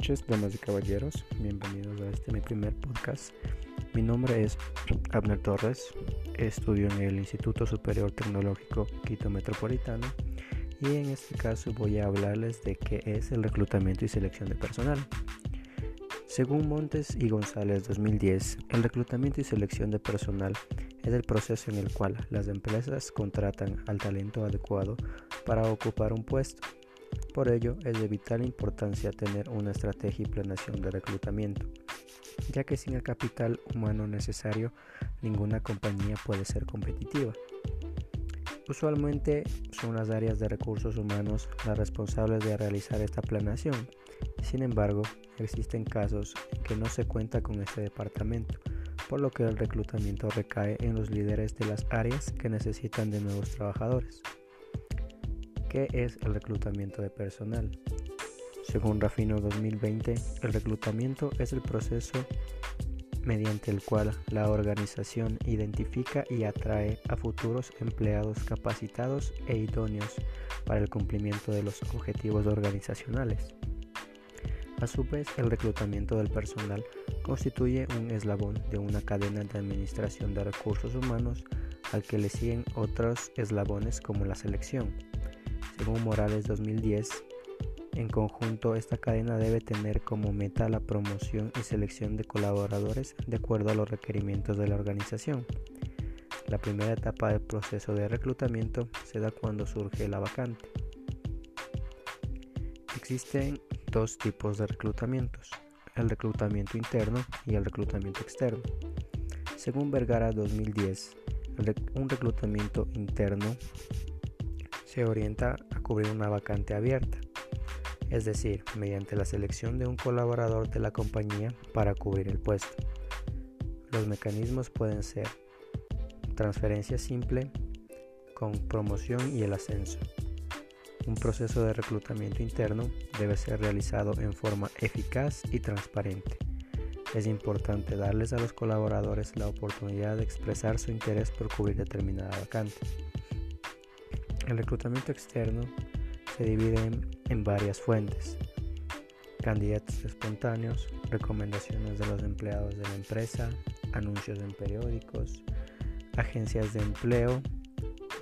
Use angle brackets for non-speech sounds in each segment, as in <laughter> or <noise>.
noches, damas y caballeros. Bienvenidos a este mi primer podcast. Mi nombre es Abner Torres. Estudio en el Instituto Superior Tecnológico Quito Metropolitano y en este caso voy a hablarles de qué es el reclutamiento y selección de personal. Según Montes y González 2010, el reclutamiento y selección de personal es el proceso en el cual las empresas contratan al talento adecuado para ocupar un puesto por ello, es de vital importancia tener una estrategia y planeación de reclutamiento, ya que sin el capital humano necesario, ninguna compañía puede ser competitiva. Usualmente son las áreas de recursos humanos las responsables de realizar esta planeación. Sin embargo, existen casos en que no se cuenta con este departamento, por lo que el reclutamiento recae en los líderes de las áreas que necesitan de nuevos trabajadores. ¿Qué es el reclutamiento de personal? Según Rafino 2020, el reclutamiento es el proceso mediante el cual la organización identifica y atrae a futuros empleados capacitados e idóneos para el cumplimiento de los objetivos organizacionales. A su vez, el reclutamiento del personal constituye un eslabón de una cadena de administración de recursos humanos al que le siguen otros eslabones como la selección, según Morales 2010, en conjunto esta cadena debe tener como meta la promoción y selección de colaboradores de acuerdo a los requerimientos de la organización. La primera etapa del proceso de reclutamiento se da cuando surge la vacante. Existen dos tipos de reclutamientos, el reclutamiento interno y el reclutamiento externo. Según Vergara 2010, un reclutamiento interno se orienta a cubrir una vacante abierta, es decir, mediante la selección de un colaborador de la compañía para cubrir el puesto. Los mecanismos pueden ser transferencia simple con promoción y el ascenso. Un proceso de reclutamiento interno debe ser realizado en forma eficaz y transparente. Es importante darles a los colaboradores la oportunidad de expresar su interés por cubrir determinada vacante. El reclutamiento externo se divide en, varias fuentes. Candidatos espontáneos, recomendaciones de los empleados de la empresa, anuncios en periódicos, agencias de empleo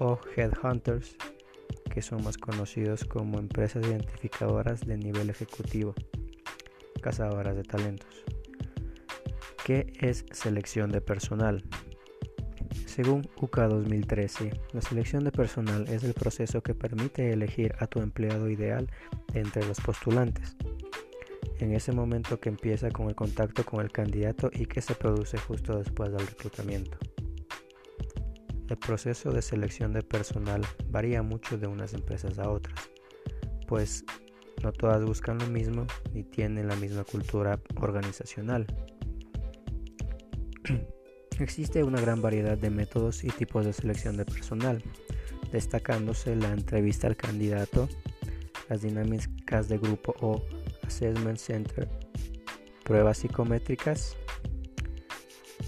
o headhunters, que son más conocidos como empresas identificadoras de nivel ejecutivo, cazadoras de talentos. ¿Qué es selección de personal? Según UCA 2013, la selección de personal es el proceso que permite elegir a tu empleado ideal entre los postulantes. En ese momento que empieza con el contacto con el candidato y que se produce justo después del reclutamiento. El proceso de selección de personal varía mucho de unas empresas a otras, pues no todas buscan lo mismo ni tienen la misma cultura organizacional. <clears throat> Existe una gran variedad de métodos y tipos de selección de personal, destacándose la entrevista al candidato, las dinámicas de grupo o assessment center, pruebas psicométricas,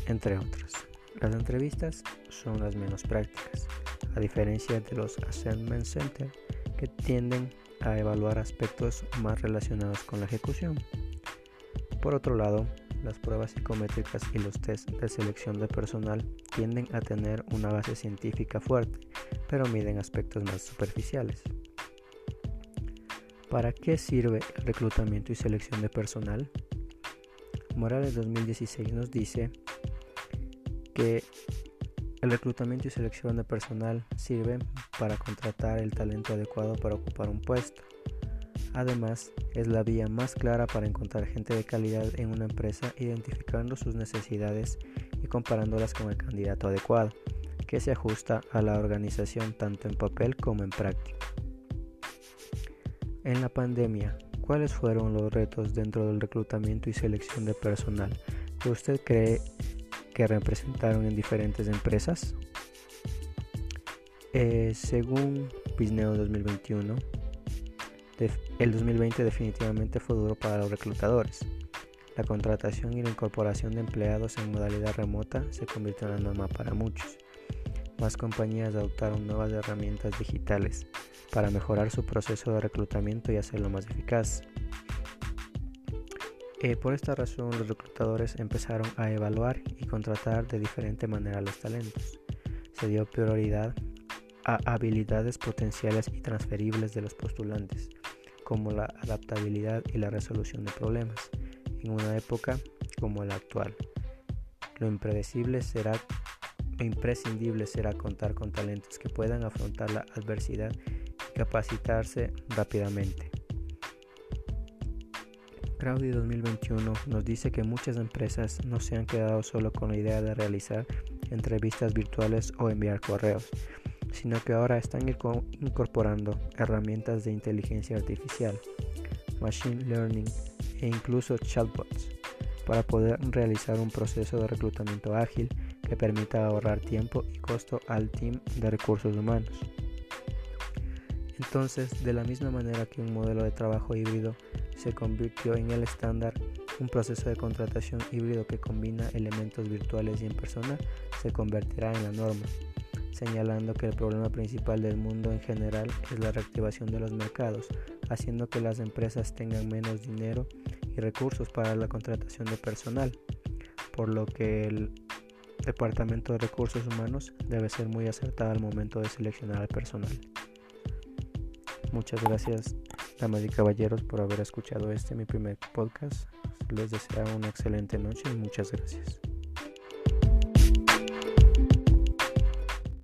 entre otras. Las entrevistas son las menos prácticas, a diferencia de los assessment center que tienden a evaluar aspectos más relacionados con la ejecución. Por otro lado, las pruebas psicométricas y los test de selección de personal tienden a tener una base científica fuerte, pero miden aspectos más superficiales. ¿Para qué sirve el reclutamiento y selección de personal? Morales 2016 nos dice que el reclutamiento y selección de personal sirven para contratar el talento adecuado para ocupar un puesto Además, es la vía más clara para encontrar gente de calidad en una empresa identificando sus necesidades y comparándolas con el candidato adecuado, que se ajusta a la organización tanto en papel como en práctica. En la pandemia, ¿cuáles fueron los retos dentro del reclutamiento y selección de personal que usted cree que representaron en diferentes empresas? Eh, según Pisneo 2021, el 2020 definitivamente fue duro para los reclutadores. La contratación y la incorporación de empleados en modalidad remota se convirtió en la norma para muchos. Más compañías adoptaron nuevas herramientas digitales para mejorar su proceso de reclutamiento y hacerlo más eficaz. Eh, por esta razón los reclutadores empezaron a evaluar y contratar de diferente manera los talentos. Se dio prioridad a habilidades potenciales y transferibles de los postulantes, como la adaptabilidad y la resolución de problemas, en una época como la actual. Lo impredecible será imprescindible será contar con talentos que puedan afrontar la adversidad y capacitarse rápidamente. Crowdy 2021 nos dice que muchas empresas no se han quedado solo con la idea de realizar entrevistas virtuales o enviar correos, sino que ahora están incorporando herramientas de inteligencia artificial, machine learning e incluso chatbots para poder realizar un proceso de reclutamiento ágil que permita ahorrar tiempo y costo al team de recursos humanos. Entonces, de la misma manera que un modelo de trabajo híbrido se convirtió en el estándar, un proceso de contratación híbrido que combina elementos virtuales y en persona se convertirá en la norma, señalando que el problema principal del mundo en general es la reactivación de los mercados, haciendo que las empresas tengan menos dinero y recursos para la contratación de personal, por lo que el Departamento de Recursos Humanos debe ser muy acertado al momento de seleccionar al personal. Muchas gracias, damas y caballeros, por haber escuchado este mi primer podcast. Les deseo una excelente noche y muchas gracias.